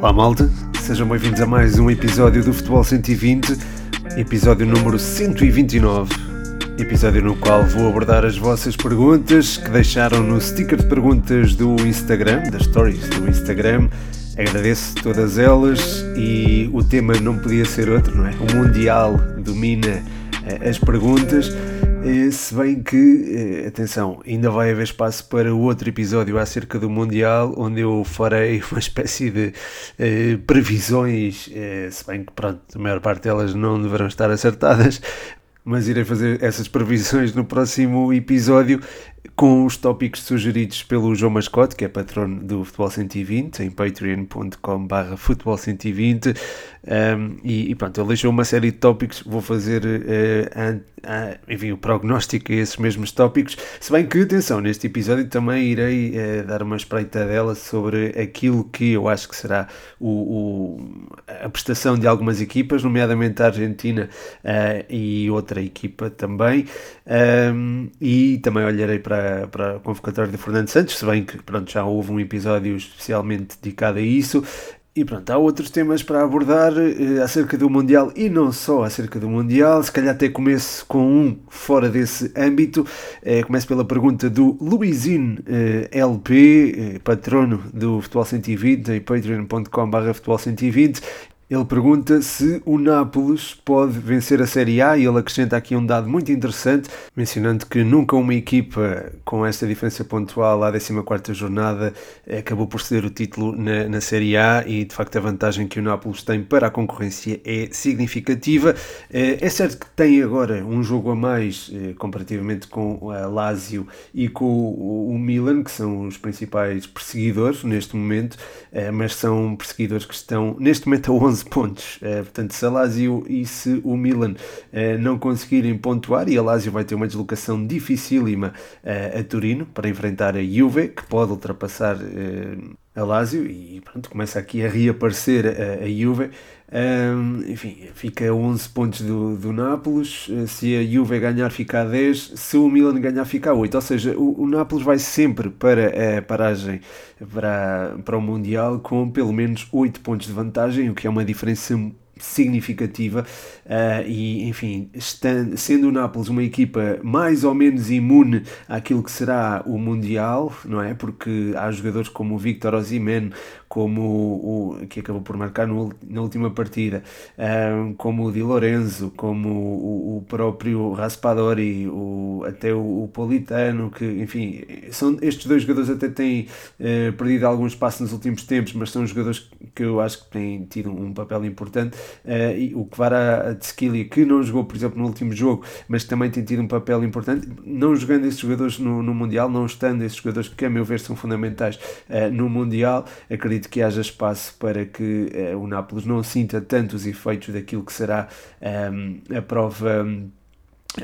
Olá malta, sejam bem-vindos a mais um episódio do Futebol 120, episódio número 129, episódio no qual vou abordar as vossas perguntas que deixaram no sticker de perguntas do Instagram, das stories do Instagram. Agradeço todas elas e o tema não podia ser outro, não é? O Mundial domina eh, as perguntas. Se bem que, eh, atenção, ainda vai haver espaço para outro episódio acerca do Mundial, onde eu farei uma espécie de eh, previsões, eh, se bem que, pronto, a maior parte delas não deverão estar acertadas, mas irei fazer essas previsões no próximo episódio com os tópicos sugeridos pelo João Mascote, que é patrono do Futebol 120, em patreon.com.br futebol 120. Um, e, e, pronto, ele deixou uma série de tópicos. Vou fazer, uh, uh, enfim, o prognóstico a esses mesmos tópicos. Se bem que, atenção, neste episódio também irei uh, dar uma espreitadela sobre aquilo que eu acho que será o, o a prestação de algumas equipas, nomeadamente a Argentina e outra equipa também. Um, e também olharei para, para a convocatória de Fernando Santos, se bem que pronto, já houve um episódio especialmente dedicado a isso. E pronto, há outros temas para abordar eh, acerca do Mundial e não só acerca do Mundial. Se calhar até começo com um fora desse âmbito. Eh, começo pela pergunta do Luizinho eh, LP, eh, patrono do Futebol 120 em patreon.com.br Futebol 120. Ele pergunta se o Nápoles pode vencer a Série A e ele acrescenta aqui um dado muito interessante, mencionando que nunca uma equipa com esta diferença pontual à 14ª jornada acabou por ceder o título na, na, Série A e de facto a vantagem que o Nápoles tem para a concorrência é significativa. Eh, é certo que tem agora um jogo a mais eh, comparativamente com a Lazio e com o Milan, que são os principais perseguidores neste momento, eh, mas são perseguidores que estão neste momento a 11 11 pontos. Uh, portanto, se a Lazio e se o Milan uh, não conseguirem pontuar, e a Lazio vai ter uma deslocação dificílima uh, a Turino para enfrentar a Juve, que pode ultrapassar a Lazio, e pronto, começa aqui a reaparecer a, a Juve. Um, enfim, fica a 11 pontos do, do Nápoles. Se a Juve ganhar, fica a 10. Se o Milan ganhar, fica a 8. Ou seja, o, o Nápoles vai sempre para a paragem para, para o Mundial com pelo menos 8 pontos de vantagem, o que é uma diferença significativa uh, e enfim estando, sendo o Nápoles uma equipa mais ou menos imune àquilo que será o Mundial não é? Porque há jogadores como o Victor Osimhen como o, que acabou por marcar no, na última partida, um, como o Di Lorenzo, como o, o próprio Raspadori, o, até o, o, Politano, que enfim, são, estes dois jogadores até têm uh, perdido algum espaço nos últimos tempos, mas são jogadores que eu acho que têm tido um papel importante. Uh, e o Kvara Tskili, que não jogou, por exemplo, no último jogo, mas também tem tido um papel importante, não jogando esses jogadores no, no Mundial, não estando esses jogadores que, a meu ver, são fundamentais uh, no Mundial, acredito acredito que haja espaço para que uh, o Nápoles não sinta tanto os efeitos daquilo que será um, ehm, a prova.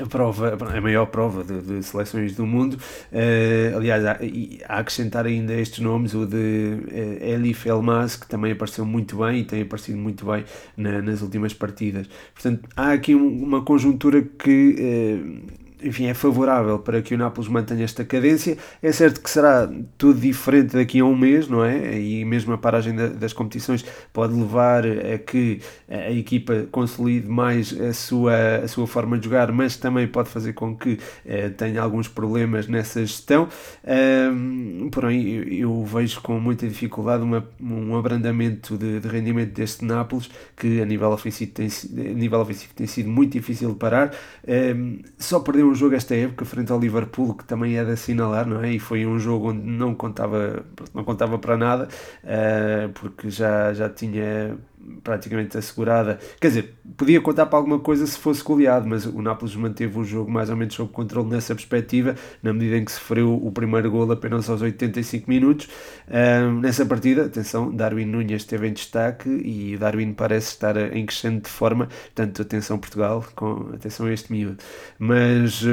a prova, a maior prova de, de seleções do mundo. Uh, aliás, há a acrescentar ainda estes nomes, o de uh, Elif Elmas, que também apareceu muito bem e tem aparecido muito bem na, nas últimas partidas. Portanto, há aqui um, uma conjuntura que. Enfim, é favorável para que o Nápoles mantenha esta cadência. É certo que será tudo diferente daqui a um mês, não é? E mesmo a paragem das competições pode levar a que a equipa consolide mais a sua, a sua forma de jogar, mas também pode fazer com que eh, tenha alguns problemas nessa gestão. Um, porém, eu, eu, vejo com muita dificuldade uma, um abrandamento de, de, rendimento deste Nápoles, que a nível ofensivo tem, a nível ofensivo tem sido muito difícil de parar. Um, só perdeu um jogo esta época frente ao Liverpool que também é de assinalar, não é? E foi um jogo onde não contava, não contava para nada, uh, porque já, já tinha praticamente assegurada. Quer dizer, podia contar para alguma coisa se fosse goleado, mas o Nápoles manteve o jogo mais ou menos sob controle nessa perspectiva, na medida em que sofreu o primeiro gol apenas aos 85 minutos. Um, nessa partida, atenção, Darwin Nunes esteve em destaque e Darwin parece estar em crescente de forma, portanto, atenção Portugal, com atenção a este miúdo. Mas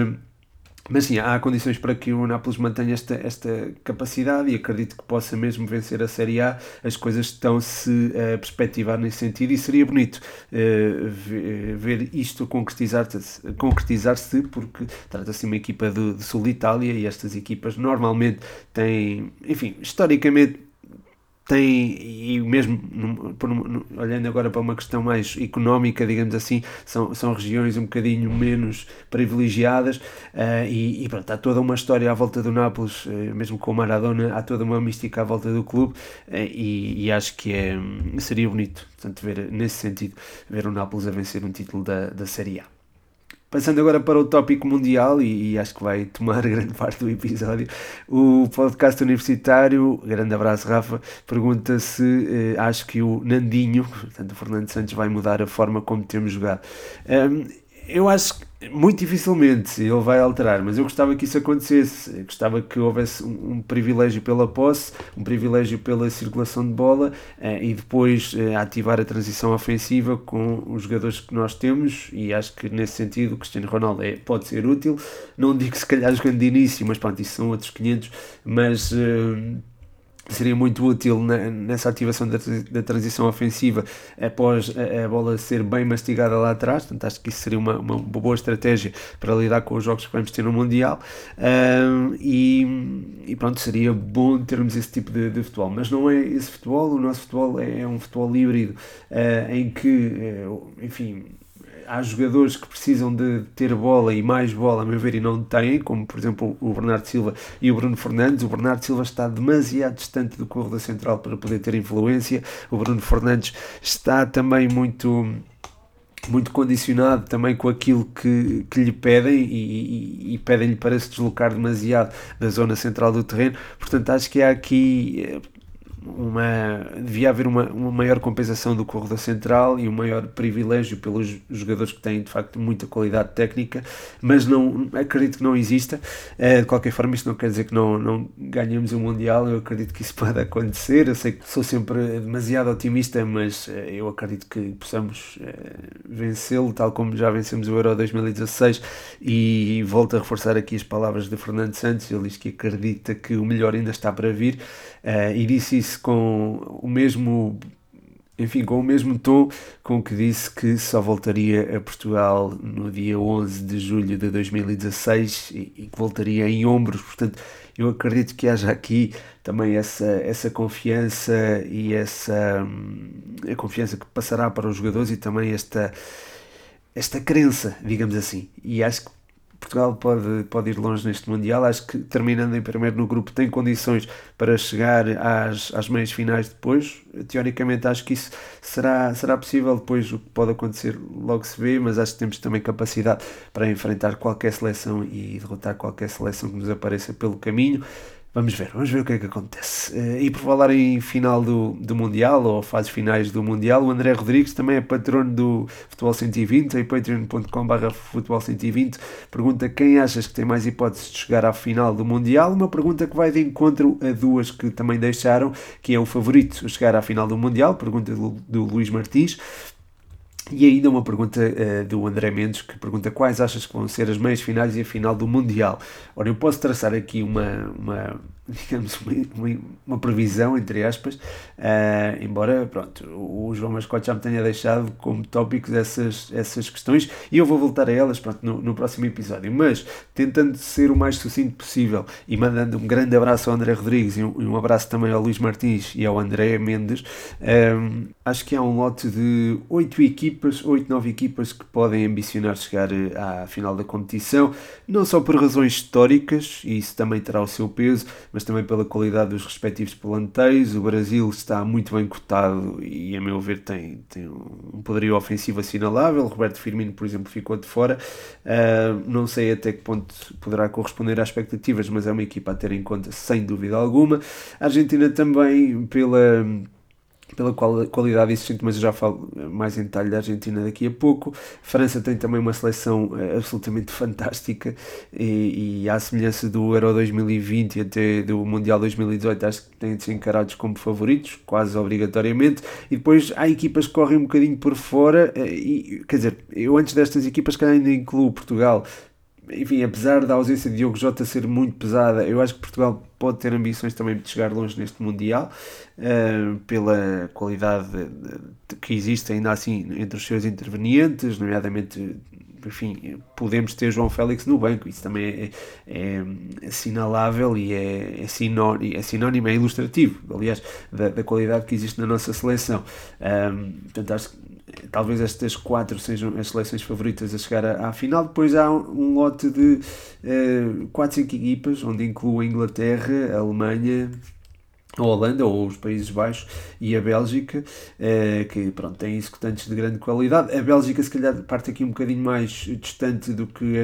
mas sim, há condições para que o Nápoles mantenha esta, esta capacidade e acredito que possa mesmo vencer a Série A. As coisas estão-se a perspectivar nesse sentido e seria bonito uh, ver isto concretizar-se, concretizar porque trata-se de uma equipa do, do sul de Itália e estas equipas normalmente têm, enfim, historicamente tem, e mesmo olhando agora para uma questão mais económica, digamos assim, são, são regiões um bocadinho menos privilegiadas uh, e, e pronto, há toda uma história à volta do Nápoles, uh, mesmo com o Maradona, há toda uma mística à volta do clube uh, e, e, acho que é, seria bonito, portanto, ver nesse sentido, ver o Nápoles a vencer um título da, da Série A. Passando agora para o tópico mundial, e, e, acho que vai tomar grande parte do episódio, o podcast universitário, grande abraço Rafa, pergunta se eh, acho que o Nandinho, portanto o Fernando Santos, vai mudar a forma como temos jogado. Um, eu acho que muito dificilmente ele vai alterar, mas eu gostava que isso acontecesse. Eu gostava que houvesse um, um, privilégio pela posse, um privilégio pela circulação de bola eh, e depois eh, ativar a transição ofensiva com os jogadores que nós temos. E acho que nesse sentido o Cristiano Ronaldo é, pode ser útil. Não digo se calhar jogando de início, mas pronto, isso são outros 500. Mas. Eh, seria muito útil nessa ativação da, da transição ofensiva após a, a, bola ser bem mastigada lá atrás. Portanto, acho que isso seria uma, uma boa estratégia para lidar com os jogos que vamos ter no Mundial. Um, e, e, pronto, seria bom termos esse tipo de, de, futebol. Mas não é esse futebol, o nosso futebol é, é um futebol híbrido uh, em que, uh, enfim há jogadores que precisam de ter bola e mais bola, a meu ver, e não têm, como por exemplo o Bernardo Silva e o Bruno Fernandes. O Bernardo Silva está demasiado distante do corredor central para poder ter influência. O Bruno Fernandes está também muito muito condicionado também com aquilo que, que lhe pedem e, e, e pedem-lhe para se deslocar demasiado da zona central do terreno. Portanto, acho que há aqui eh, uma, devia haver uma, uma maior compensação do corredor central e um maior privilégio pelos jogadores que têm de facto muita qualidade técnica, mas não acredito que não exista. Uh, de qualquer forma, isto não quer dizer que não, não ganhemos o um Mundial, eu acredito que isso pode acontecer. Eu sei que sou sempre demasiado otimista, mas uh, eu acredito que possamos uh, vencê-lo, tal como já vencemos o Euro 2016. E volto a reforçar aqui as palavras de Fernando Santos, ele diz que acredita que o melhor ainda está para vir. Uh, e disse isso com o mesmo enfim, com o mesmo tom com que disse que só voltaria a Portugal no dia 11 de julho de 2016 e, e, que voltaria em ombros. Portanto, eu acredito que haja aqui também essa, essa confiança e essa hum, a confiança que passará para os jogadores e também esta, esta crença, digamos assim. E acho que Portugal pode, pode ir longe neste Mundial. Acho que terminando em primeiro no grupo tem condições para chegar às, às meias finais depois. Teoricamente acho que isso será, será possível. Depois o que pode acontecer logo se vê, mas acho que temos também capacidade para enfrentar qualquer seleção e derrotar qualquer seleção que nos apareça pelo caminho. Vamos ver, vamos ver o que é que acontece. Eh, e por falar em final do, do Mundial, ou fases finais do Mundial, o André Rodrigues também é patrono do Futebol 120, em patreon.com.br Futebol 120, pergunta quem achas que tem mais hipóteses de chegar à final do Mundial, uma pergunta que vai de encontro a duas que também deixaram, que é o favorito a chegar à final do Mundial, pergunta do, do Luís Martins, e ainda uma pergunta uh, do André Mendes que pergunta quais achas que vão ser as meias finais e a final do Mundial. Ora, eu posso traçar aqui uma, uma digamos, uma, uma, previsão, entre aspas, uh, embora, pronto, o João Mascote já me tenha deixado como tópicos essas, essas questões e eu vou voltar a elas pronto, no, no próximo episódio, mas tentando ser o mais sucinto possível e mandando um grande abraço ao André Rodrigues e um, um abraço também ao Luís Martins e ao André Mendes, um, ehm, acho que há um lote de oito equipas, oito, nove equipas que podem ambicionar chegar eh, à final da competição, não só por razões históricas, e isso também terá o seu peso, mas também pela qualidade dos respectivos plantéis. O Brasil está muito bem cotado e, a meu ver, tem, tem um poderio ofensivo assinalável. Roberto Firmino, por exemplo, ficou de fora. Uh, não sei até que ponto poderá corresponder às expectativas, mas é uma equipa a ter em conta sem dúvida alguma. A Argentina também, pela pela qualidade existente, mas eu já falo mais em detalhe da Argentina daqui a pouco. A França tem também uma seleção eh, absolutamente fantástica e, e à semelhança do Euro 2020 e até do Mundial 2018, acho que têm de ser encarados como favoritos, quase obrigatoriamente. E depois há equipas que correm um bocadinho por fora, eh, e, quer dizer, eu antes destas equipas, que ainda incluo Portugal, enfim, apesar da ausência de Diogo Jota ser muito pesada, eu acho que Portugal pode ter ambições também de chegar longe neste Mundial, uh, pela qualidade de, de, que existe ainda assim entre os seus intervenientes, nomeadamente enfim, podemos ter João Félix no banco, isso também é, é assinalável e é, é, sinónimo, é sinónimo, é ilustrativo, aliás, da, da, qualidade que existe na nossa seleção. Um, portanto, acho que talvez estas quatro sejam as seleções favoritas a chegar à, à final. Depois há um, lote de uh, 4, 5 equipas, onde inclui a Inglaterra, a Alemanha, a Holanda ou os Países Baixos e a Bélgica, eh, que pronto, têm executantes de grande qualidade. A Bélgica, se calhar, parte aqui um bocadinho mais distante do que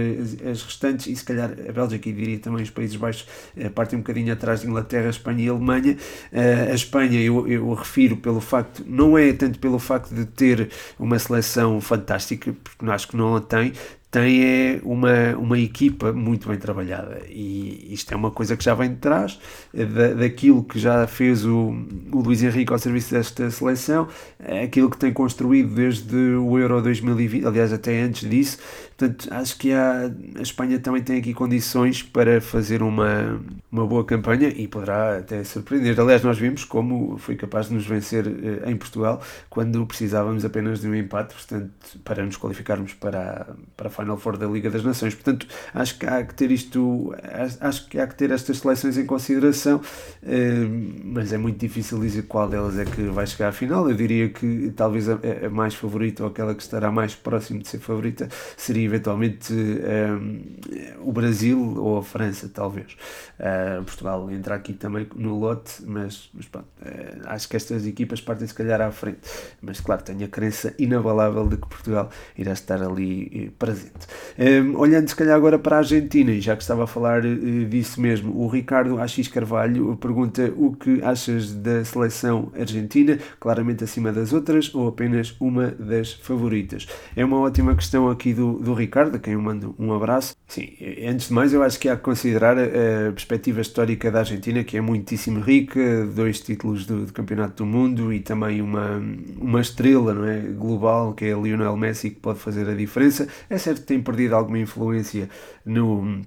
as, restantes, e se calhar a Bélgica, e diria também os Países Baixos, eh, partem um bocadinho atrás de Inglaterra, Espanha e Alemanha. Eh, a Espanha, eu, eu refiro pelo facto, não é tanto pelo facto de ter uma seleção fantástica, porque acho que não a tem, tem é uma, uma equipa muito bem trabalhada. E isto é uma coisa que já vem de trás é da, daquilo que já fez o, o Luís Henrique ao serviço desta seleção, é aquilo que tem construído desde o Euro 2020, aliás até antes disso, portanto acho que há, a Espanha também tem aqui condições para fazer uma, uma boa campanha e poderá até surpreender, aliás nós vimos como foi capaz de nos vencer eh, em Portugal quando precisávamos apenas de um empate, portanto para nos qualificarmos para, para a Final Four da Liga das Nações. Portanto, acho que há que ter isto, acho que há que ter estas seleções em consideração, eh, mas é muito difícil dizer qual delas é que vai chegar à final. Eu diria que talvez a, a mais favorita ou aquela que estará mais próximo de ser favorita seria eventualmente um, eh, o Brasil ou a França, talvez. Uh, Portugal entra aqui também no lote, mas, mas pronto, uh, acho que estas equipas partem se calhar à frente. Mas claro, tenho a crença inabalável de que Portugal irá estar ali presente. Um, olhando se calhar agora para a Argentina, e já que estava a falar uh, disso mesmo, o Ricardo Axis Carvalho pergunta o que achas da seleção argentina, claramente acima das outras ou apenas uma das favoritas? É uma ótima questão aqui do, do Ricardo, a quem eu mando um abraço. Sim, antes de mais eu acho que há que considerar a perspectiva histórica da Argentina, que é muitíssimo rica, dois títulos do, do Campeonato do Mundo e também uma, uma estrela não é, global, que é Lionel Messi, que pode fazer a diferença. É certo tem perdido alguma influência no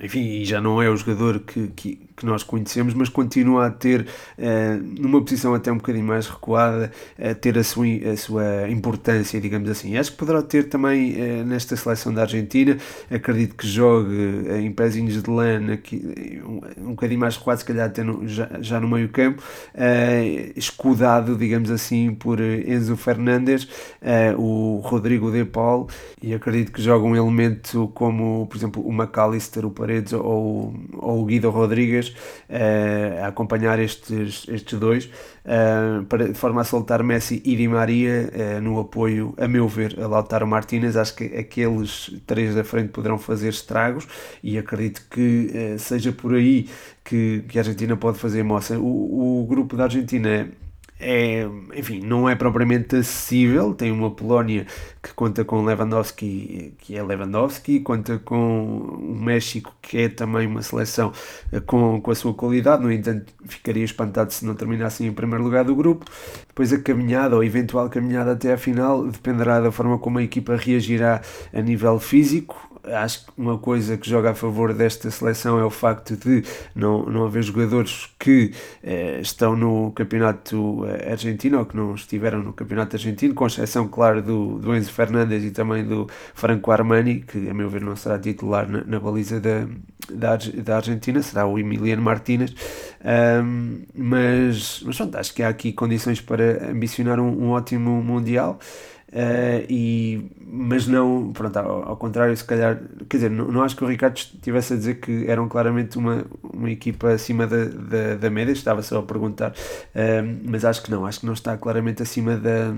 enfim, já não é o jogador que, que, que, nós conhecemos, mas continua a ter, uh, numa posição até um bocadinho mais recuada, a ter a sua, a sua importância, digamos assim. Acho que poderá ter também uh, nesta seleção da Argentina, acredito que jogue uh, em pezinhos de lã, aqui, um, um bocadinho mais recuado, se calhar até no, já, já no meio campo, escudado, digamos assim, por Enzo Fernandes, o Rodrigo De Paul, e acredito que joga um elemento como, por exemplo, o Macali Alistair, o Paredes ou, ou o Guido Rodrigues uh, a acompanhar estes, estes dois, uh, para, de forma a soltar Messi e Di Maria uh, no apoio, a meu ver, a Lautaro Martínez. Acho que aqueles três da frente poderão fazer estragos e acredito que seja por aí que, que a Argentina pode fazer moça. O, o grupo da Argentina é, enfim, não é propriamente acessível. Tem uma Polónia que conta com Lewandowski, que é Lewandowski, conta com o México, que é também uma seleção eh, com, com a sua qualidade. No entanto, ficaria espantado se não terminassem em primeiro lugar do grupo. Depois, a caminhada ou eventual caminhada até à final dependerá da forma como a equipa reagirá a nível físico acho que uma coisa que joga a favor desta seleção é o facto de não, não haver jogadores que eh, estão no campeonato eh, argentino ou que não estiveram no campeonato argentino, com exceção, claro, do, do Enzo Fernandes e também do Franco Armani, que a meu ver não será titular na, na baliza da, da, da Argentina, será o Emiliano Martínez. Um, mas, mas pronto, acho que há aqui condições para ambicionar um, um ótimo Mundial. Uh, e, mas não, pronto, ao, ao, contrário, se calhar, quer dizer, não, não, acho que o Ricardo estivesse a dizer que eram claramente uma, uma equipa acima da, da, da média, estava só a perguntar, uh, mas acho que não, acho que não está claramente acima da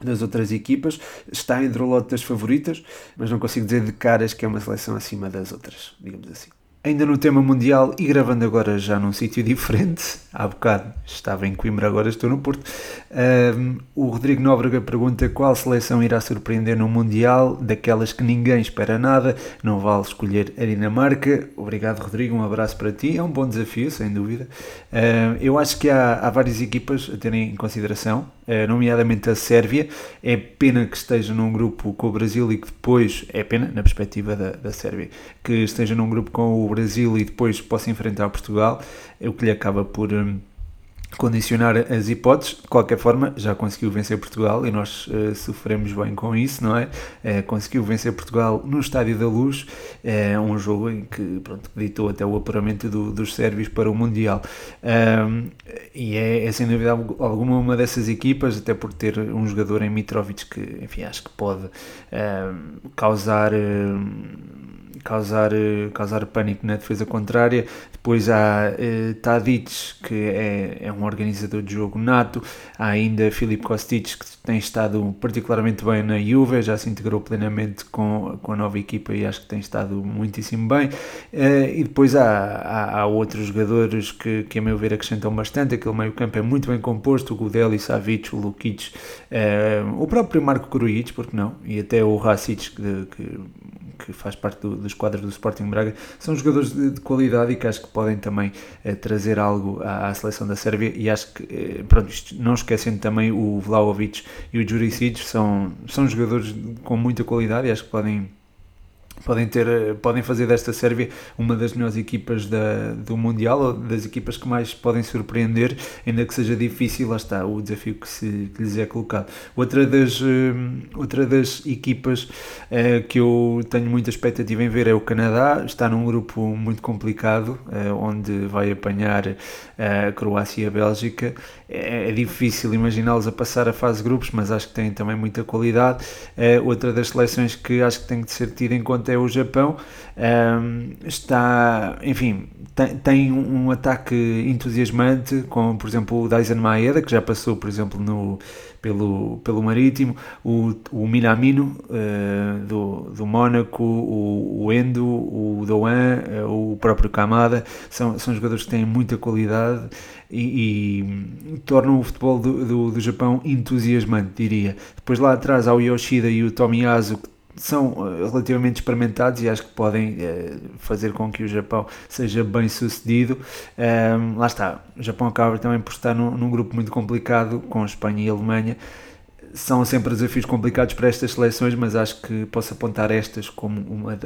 das outras equipas, está entre o lote das favoritas, mas não consigo dizer de caras que é uma seleção acima das outras, digamos assim. Ainda no tema mundial e gravando agora já num sítio diferente, há bocado estava em Coimbra, agora estou no Porto. Um, o Rodrigo Nóbrega pergunta qual seleção irá surpreender no Mundial, daquelas que ninguém espera nada, não vale escolher a Dinamarca. Obrigado, Rodrigo, um abraço para ti, é um bom desafio, sem dúvida. Um, eu acho que há, há várias equipas a terem em consideração, uh, nomeadamente a Sérvia. É pena que esteja num grupo com o Brasil e que depois, é pena, na perspectiva da, da Sérvia, que esteja num grupo com o Brasil e depois possa enfrentar Portugal, é o que lhe acaba por, hum, condicionar as hipóteses. De qualquer forma, já conseguiu vencer Portugal e nós uh, sofremos bem com isso, não é? Uh, conseguiu vencer Portugal no Estádio da Luz, uh, um jogo em que pronto, ditou até o apuramento do, dos sérvios para o Mundial. e é, é, sem dúvida alguma uma dessas equipas, até por ter um jogador em Mitrovic que, enfim, acho que pode causar causar, eh, causar pânico na defesa contrária. Depois há uh, Tadic, que é, é um organizador de jogo nato. Há ainda Filip Kostic, que tem estado particularmente bem na Juve, já se integrou plenamente com, com a nova equipa e acho que tem estado muitíssimo bem. Uh, e depois há, há, há, outros jogadores que, que, a meu ver, acrescentam bastante. Aquele meio campo é muito bem composto, o Gudeli, Savic, o Lukic, uh, o próprio Marco Grujic, porque não? E até o Racic, que, que que faz parte do, dos quadros do Sporting Braga, são jogadores de, de, qualidade e que acho que podem também eh, trazer algo à, à, seleção da Sérvia. E acho que, eh, pronto, isto, não esquecendo também o Vlaovic e o Juricic, são, são jogadores com muita qualidade e acho que podem podem, ter, eh, podem fazer desta Sérvia uma das melhores equipas da, do Mundial, ou das equipas que mais podem surpreender, ainda que seja difícil, lá está o desafio que, se, que lhes é colocado. Outra das, eh, outra das equipas uh, que eu tenho muita expectativa em ver é o Canadá, está num grupo muito complicado, uh, onde vai apanhar a Croácia e a Bélgica. É, é difícil imaginá-los a passar a fase de grupos, mas acho que têm também muita qualidade. Outra das seleções que acho que tem que ser tida em conta é o Japão. Um, está, enfim, tem, tem, um ataque entusiasmante, com, por exemplo, o Daisen Maeda, que já passou, por exemplo, no, pelo, pelo Marítimo, o, o Minamino uh, do, do Mónaco, o, o Endo, o Doan, uh, o próprio Kamada, são, são jogadores que têm muita qualidade e, e tornam o futebol do, do, do Japão entusiasmante, diria. Depois lá atrás há o Yoshida e o Tomiyasu, que são eh, relativamente experimentados e acho que podem uh, fazer com que o Japão seja bem sucedido. Ehm, lá está, o Japão acaba também por estar num, num grupo muito complicado com Espanha e Alemanha são sempre desafios complicados para estas seleções, mas acho que posso apontar estas como uma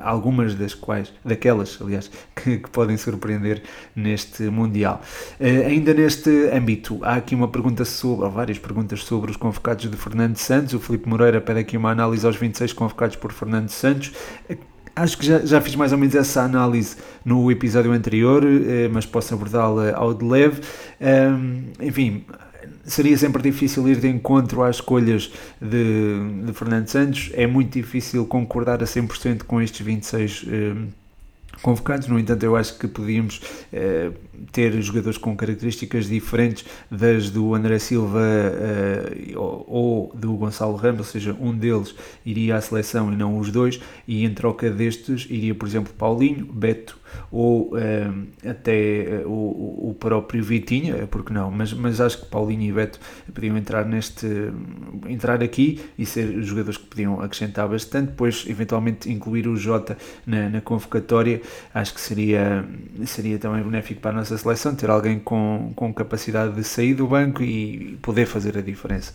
algumas das quais, daquelas, aliás, que, que podem surpreender neste Mundial. Uh, ainda neste âmbito, há aqui uma pergunta sobre, ou várias perguntas sobre os convocados de Fernando Santos. O Felipe Moreira pede aqui uma análise aos 26 convocados por Fernando Santos. Acho que já, já fiz mais ou menos essa análise no episódio anterior, eh, mas posso abordá-la ao de leve. Um, enfim, seria sempre difícil ir de encontro às escolhas de, de Fernando Santos. É muito difícil concordar a 100% com estes 26 eh, convocados. No entanto, eu acho que podíamos eh, ter jogadores com características diferentes das do André Silva eh, ou, ou, do Gonçalo Ramos, ou seja, um deles iria à seleção e não os dois, e em troca destes iria, por exemplo, Paulinho, Beto ou uh, até uh, o, o, próprio Vitinha, eh, porque não, mas, mas acho que Paulinho e Beto podiam entrar neste entrar aqui e ser jogadores que podiam acrescentar bastante, depois eventualmente incluir o Jota na, na convocatória, acho que seria, seria também benéfico para a nossa seleção, ter alguém com, com capacidade de sair do banco e poder fazer a diferença.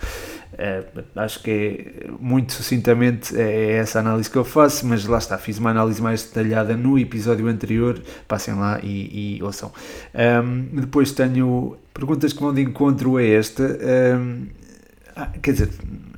Uh, acho que é muito sucintamente é essa análise que eu faço, mas lá está, fiz uma análise mais detalhada no episódio anterior, passem lá e, e ouçam. Um, depois tenho perguntas que vão de encontro a esta. Um, ah, quer dizer,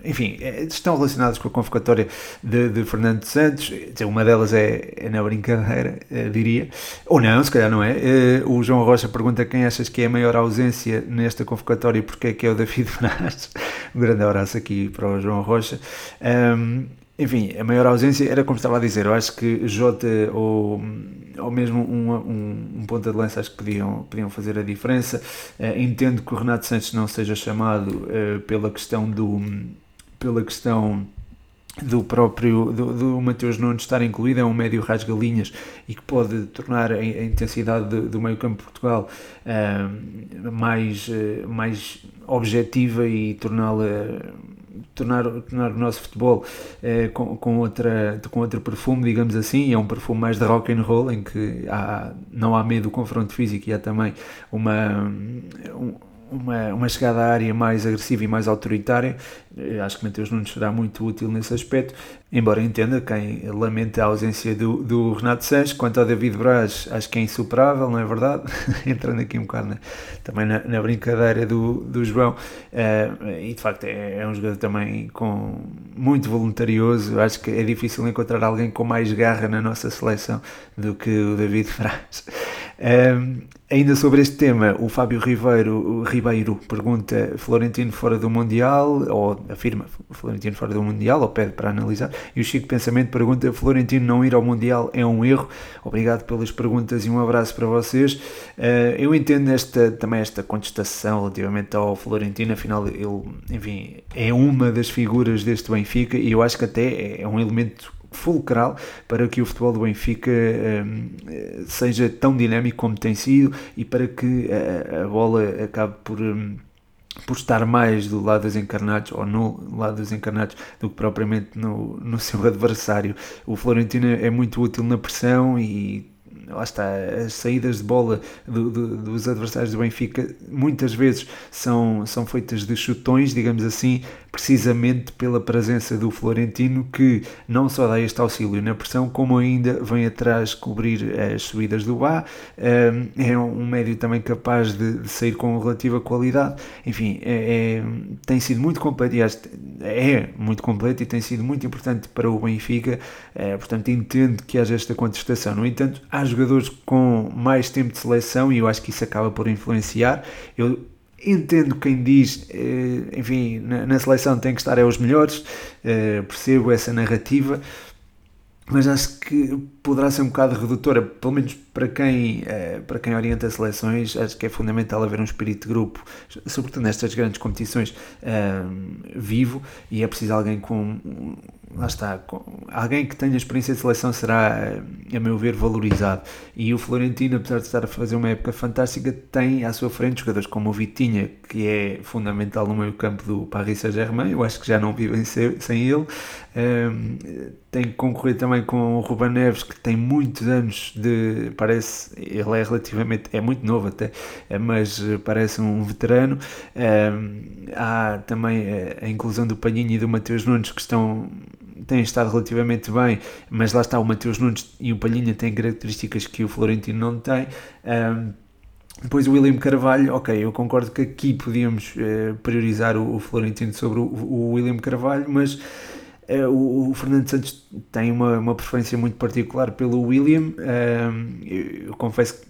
enfim, é, estão relacionadas com a convocatória de, de Fernando Santos. Uma delas é, é na brincadeira, eh, diria. Ou não, se calhar não é. Eh, o João Rocha pergunta quem achas que é a maior ausência nesta convocatória e porque é que é o David Braz. Um grande abraço aqui para o João Rocha. Um, enfim, a maior ausência era como estava a dizer, eu acho que Jota ou, ou mesmo um, um, um ponta de lança acho que podiam, podiam fazer a diferença. Uh, entendo que o Renato Santos não seja chamado uh, pela questão do pela questão do próprio do, do Mateus Nunes estar incluído, é um médio rasgalinhas e que pode tornar a, a intensidade do, do meio campo de Portugal uh, mais, uh, mais objetiva e torná-la tornar, tornar o nosso futebol uh, com, com, outra, com outro perfume, digamos assim, é um perfume mais de rock and roll, em que há, não há medo do confronto físico e há também uma, um, uma, uma chegada à área mais agressiva e mais autoritária. Eh, acho que Mateus Nunes será muito útil nesse aspecto, embora entenda quem lamenta a ausência do, do Renato Sanches. Quanto ao David Braz, acho que é insuperável, não é verdade? Entrando aqui um bocado na, também na, na, brincadeira do, do João. Uh, e de facto é, é, um jogador também com muito voluntarioso. Acho que é difícil encontrar alguém com mais garra na nossa seleção do que o David Braz. Um, ainda sobre este tema, o Fábio Ribeiro, Ribeiro pergunta Florentino fora do Mundial, ou afirma Florentino fora do Mundial, ou pede para analisar, e o Chico Pensamento pergunta Florentino não ir ao Mundial é um erro. Obrigado pelas perguntas e um abraço para vocês. Uh, eu entendo esta, também esta contestação relativamente ao Florentino, afinal ele, enfim, é uma das figuras deste Benfica e eu acho que até é um elemento fulcral para que o futebol do Benfica um, seja tão dinâmico como tem sido e para que a, a bola acabe por. Um, por estar mais do lado dos encarnados ou no lado dos encarnados do que propriamente no, no seu adversário. O Florentino é muito útil na pressão e lá está, as saídas de bola do, do, dos adversários do Benfica muitas vezes são, são feitas de chutões, digamos assim, precisamente pela presença do Florentino, que não só dá este auxílio na pressão, como ainda vem atrás cobrir as subidas do Bá. É um médio também capaz de, de sair com relativa qualidade. Enfim, é, é, tem sido muito completo, e é muito completo e tem sido muito importante para o Benfica. É, portanto, entendo que haja esta contestação. No entanto, há jogadores com mais tempo de seleção e eu acho que isso acaba por influenciar. Eu entendo quem diz, eh, enfim, na, seleção tem que estar é os melhores, eh, percebo essa narrativa, mas acho que poderá ser um bocado redutora, pelo menos para quem, eh, para quem orienta seleções, acho que é fundamental haver um espírito de grupo, sobretudo nestas grandes competições, vivo, e é preciso alguém com lá está, alguém que tenha experiência de seleção será, a meu ver, valorizado. E o Florentino, apesar de estar a fazer uma época fantástica, tem à sua frente jogadores como o Vitinha, que é fundamental no meio campo do Paris Saint-Germain, eu acho que já não vivem sem ele. Um, tem que concorrer também com o Ruben Neves, que tem muitos anos de. Parece. ele é relativamente. é muito novo até, mas parece um veterano. Um, há também a inclusão do Palhinho e do Mateus Nunes, que estão têm estado relativamente bem, mas lá está o Mateus Nunes e o Palhinha têm características que o Florentino não tem. Um, depois o William Carvalho, ok, eu concordo que aqui podíamos uh, priorizar o, o, Florentino sobre o, o William Carvalho, mas o, o, Fernando Santos tem uma, uma preferência muito particular pelo William. eu, eu confesso que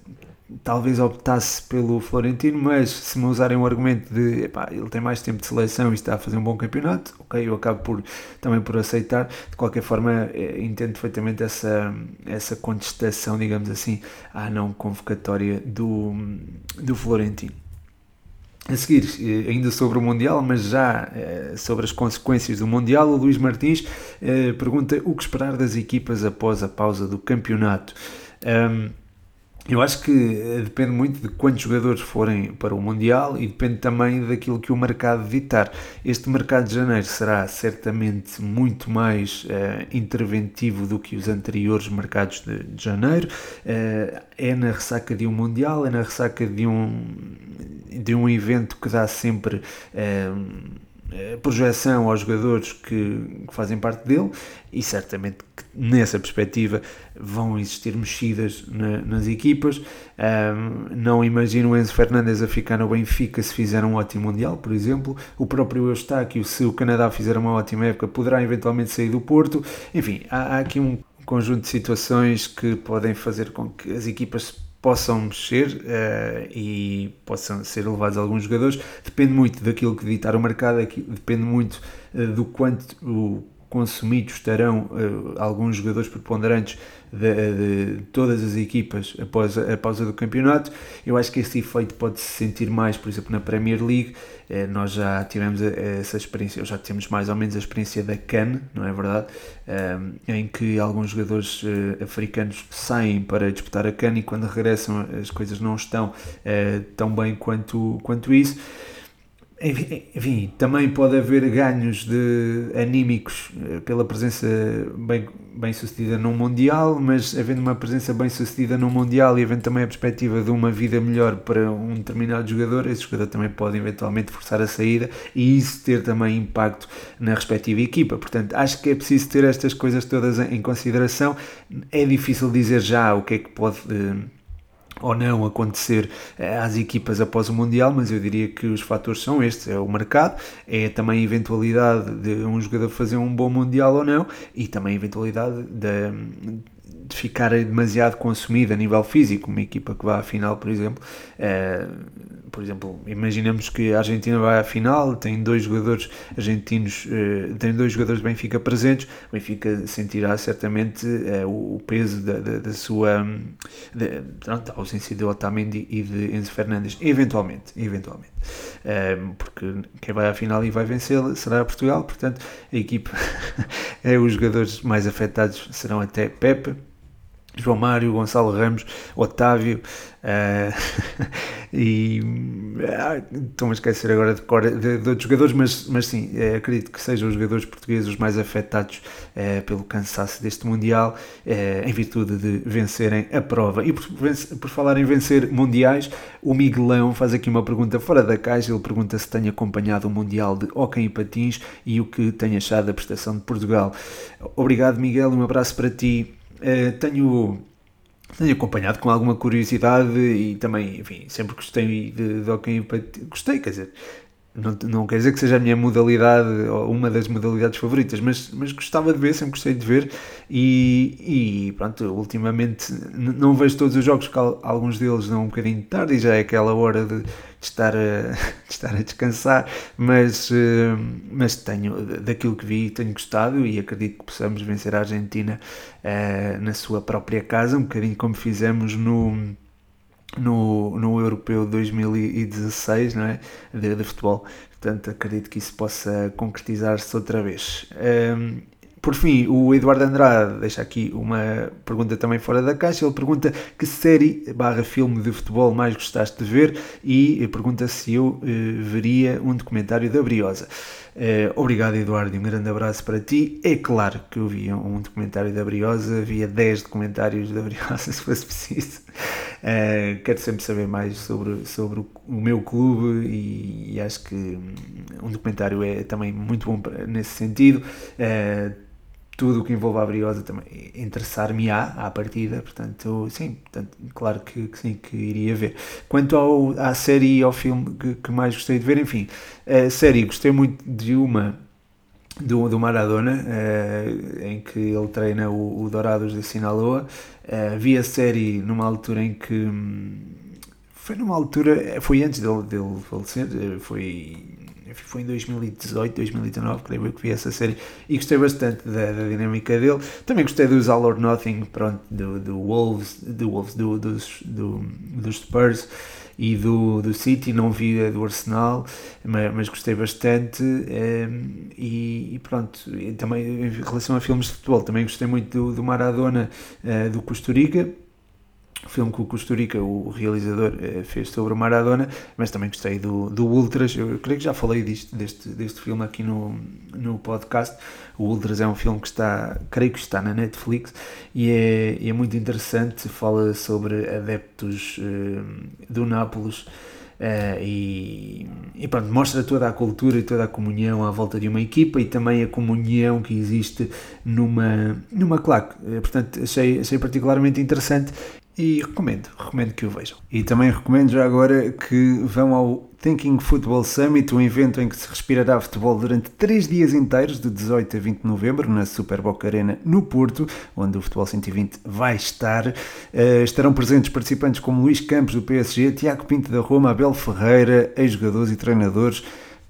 talvez optasse pelo Florentino, mas se me usarem o argumento de epá, ele tem mais tempo de seleção e está a fazer um bom campeonato, ok, eu acabo por, também por aceitar. De qualquer forma, eh, entendo perfeitamente essa, essa contestação, digamos assim, à não convocatória do, do Florentino. A seguir, eh, ainda sobre o Mundial, mas já eh, sobre as consequências do Mundial, o Luís Martins pergunta o que esperar das equipas após a pausa do campeonato. Eu acho que eh, depende muito de quantos jogadores forem para o Mundial e depende também daquilo que o mercado ditar. Este mercado de janeiro será certamente muito mais uh, interventivo do que os anteriores mercados de, de janeiro. Uh, é na ressaca de um Mundial, é na ressaca de um, de um evento que dá sempre. Uh, eh, projeção aos jogadores que, que, fazem parte dele e certamente nessa perspectiva vão existir mexidas na, nas equipas. Um, não imagino o Enzo Fernandes a ficar no Benfica se fizer um ótimo Mundial, por exemplo. O próprio Eustáquio, se o Canadá fizer uma ótima época, poderá eventualmente sair do Porto. Enfim, há, há aqui um conjunto de situações que podem fazer com que as equipas possam mexer uh, e possam ser levados alguns jogadores. Depende muito daquilo que ditar o mercado, depende muito uh, do quanto o consumidos estarão uh, alguns jogadores preponderantes de, de, todas as equipas após a, pausa do campeonato. Eu acho que esse efeito pode-se sentir mais, por exemplo, na Premier League. Uh, nós já tivemos essa experiência, já temos mais ou menos a experiência da CAN, não é verdade? Uh, em que alguns jogadores africanos saem para disputar a CAN e quando regressam as coisas não estão tão bem quanto, quanto isso enfim, também pode haver ganhos de anímicos eh, pela presença bem, bem sucedida num Mundial, mas havendo uma presença bem sucedida num Mundial e havendo também a perspectiva de uma vida melhor para um determinado jogador, esse jogador também pode eventualmente forçar a saída e isso ter também impacto na respectiva equipa. Portanto, acho que é preciso ter estas coisas todas em consideração. É difícil dizer já o que é que pode eh, ou não acontecer eh, às equipas após o Mundial, mas eu diria que os fatores são estes: é o mercado, é também a eventualidade de um jogador fazer um bom Mundial ou não, e também a eventualidade de, de ficar demasiado consumido a nível físico. Uma equipa que vá à final, por exemplo, é, por exemplo, imaginemos que a Argentina vai à final, tem dois jogadores argentinos, eh, tem dois jogadores de Benfica presentes, o Benfica sentirá certamente eh, o peso da, da, da sua da, da ausência de Otamendi e de Enzo Fernandes, eventualmente, eventualmente, porque quem vai à final e vai vencer será Portugal, portanto a equipa, os jogadores mais afetados serão até Pepe, João Mário, Gonçalo Ramos, Otávio uh, e uh, estou-me a esquecer agora de, de, de, outros jogadores, mas, mas sim, uh, acredito que sejam os jogadores portugueses os mais afetados pelo cansaço deste Mundial, em virtude de vencerem a prova. E por, por falar em vencer Mundiais, o Miguelão faz aqui uma pergunta fora da caixa, ele pergunta se tem acompanhado o Mundial de Hockey e Patins e o que tem achado da prestação de Portugal. Obrigado Miguel, um abraço para ti. Eh, tenho, tenho acompanhado com alguma curiosidade e também, enfim, sempre gostei de, de hockey Gostei, quer dizer, não, não quer dizer que seja a minha modalidade ou uma das modalidades favoritas, mas, mas gostava de ver, sempre gostei de ver. E, e pronto, ultimamente não vejo todos os jogos, porque alguns deles dão um bocadinho tarde e já é aquela hora de, de estar, a, de estar a descansar, mas, eh, mas tenho, daquilo que vi, tenho gostado e acredito que possamos vencer a Argentina uh, na sua própria casa, um bocadinho como fizemos no no, no Europeu 2016 não é? de, de futebol. Portanto, acredito que isso possa concretizar-se outra vez. Um, por fim, o Eduardo Andrade deixa aqui uma pergunta também fora da caixa. Ele pergunta que série barra filme de futebol mais gostaste de ver e pergunta se eu eh, veria um documentário da Briosa. Uh, obrigado, Eduardo, um grande abraço para ti. É claro que eu via um documentário da Briosa, havia 10 documentários da Briosa, se fosse preciso. Uh, quero sempre saber mais sobre, sobre o, meu clube e, e, acho que um documentário é também muito bom nesse sentido. Uh, tudo o que envolve a Briosa também interessar-me-á à partida, portanto, sim, portanto, claro que, que, sim, que iria ver. Quanto ao, à série e ao filme que, que, mais gostei de ver, enfim, a série gostei muito de uma do, do Maradona, uh, em que ele treina o, o Dourados de Sinaloa. Uh, vi a série numa altura em que. Hum, foi numa altura. Foi antes dele, dele falecer, eh, foi foi em 2018, 2019, creio que vi essa série e gostei bastante da, da, dinâmica dele. Também gostei dos All or Nothing, pronto, do, do Wolves, do, Wolves do, dos, do, dos Spurs e do, do City, não vi a do Arsenal, mas, mas gostei bastante. Um, ehm, e, e, pronto, também em relação a filmes de futebol, também gostei muito do, do Maradona, uh, do Costa Rica filme que o Costurica, o realizador, eh, fez sobre o Maradona, mas também gostei do, do Ultras. Eu creio que já falei disto, deste, deste filme aqui no, no podcast. O Ultras é um filme que está, creio que está na Netflix e é, é muito interessante. Fala sobre adeptos uh, do Nápoles. Uh, e, e, pronto, mostra toda a cultura e toda a comunhão à volta de uma equipa e também a comunhão que existe numa, numa claque. Portanto, achei, achei particularmente interessante e recomendo, recomendo que o vejam. E também recomendo já agora que vão ao Thinking Football Summit, um evento em que se respirará futebol durante três dias inteiros, de 18 a 20 de novembro, na Super Boca Arena, no Porto, onde o Futebol 120 vai estar. Uh, estarão presentes participantes como Luís Campos, do PSG, Tiago Pinto da Roma, Abel Ferreira, ex-jogadores e treinadores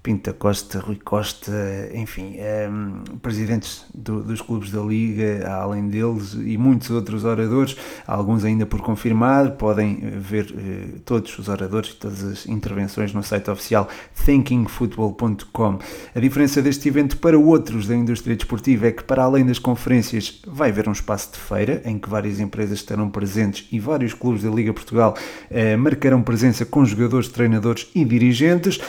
Pinta Costa, Rui Costa, enfim, um, ehm, presidentes do, dos clubes da Liga, além deles, e muitos outros oradores, alguns ainda por confirmar, podem ver uh, todos os oradores e todas as intervenções no site oficial thinkingfootball.com. A diferença deste evento para outros da indústria desportiva é que, para além das conferências, vai haver um espaço de feira em que várias empresas estarão presentes e vários clubes da Liga Portugal uh, marcarão presença com jogadores, treinadores e dirigentes.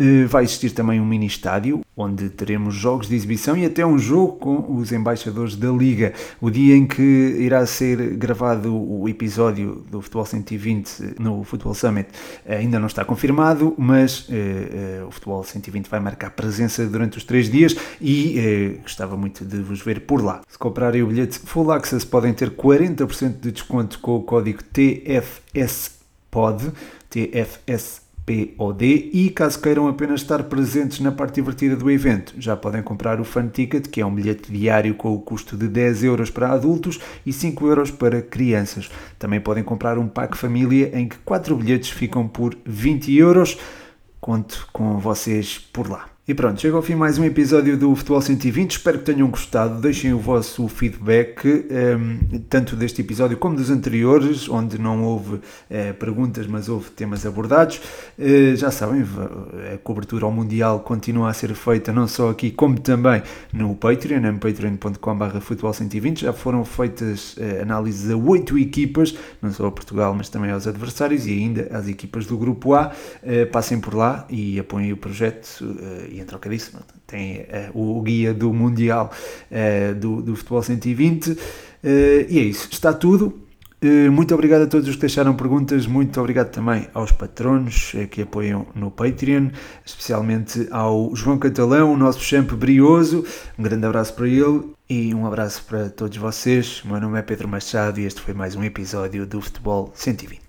Eh, vai existir também um mini estádio, onde teremos jogos de exibição e até um jogo com os embaixadores da Liga. O dia em que irá ser gravado o episódio do Futebol 120 no Futebol Summit ainda não está confirmado, mas uh, o Futebol 120 vai marcar presença durante os três dias e gostava muito de vos ver por lá. Se comprarem o bilhete Full Access podem ter 40% de desconto com o código TFSPOD, TFS POD e caso queiram apenas estar presentes na parte divertida do evento, já podem comprar o Fun Ticket, que é um bilhete diário com o custo de 10 euros para adultos e 5 euros para crianças. Também podem comprar um pack família em que 4 bilhetes ficam por 20 euros. Conto com vocês por lá. E pronto, chega ao fim mais um episódio do Futebol 120. Espero que tenham gostado. Deixem o vosso feedback, ehm, tanto deste episódio como dos anteriores, onde não houve uh, perguntas, mas houve temas abordados. Uh, já sabem, a cobertura ao Mundial continua a ser feita não só aqui, como também no Patreon, em patreon.com.br futebol 120. Já foram feitas uh, análises a oito equipas, não só a Portugal, mas também aos adversários e ainda às equipas do Grupo A. passem por lá e apoiem o projeto em troca disso tem uh, o guia do Mundial uh, do, do Futebol 120 uh, eh, e é isso, está tudo. Muito obrigado a todos os que deixaram perguntas, muito obrigado também aos patronos que apoiam no Patreon, especialmente ao João Catalão, o nosso champ brioso. Um grande abraço para ele e um abraço para todos vocês. O meu nome é Pedro Machado e este foi mais um episódio do Futebol 120.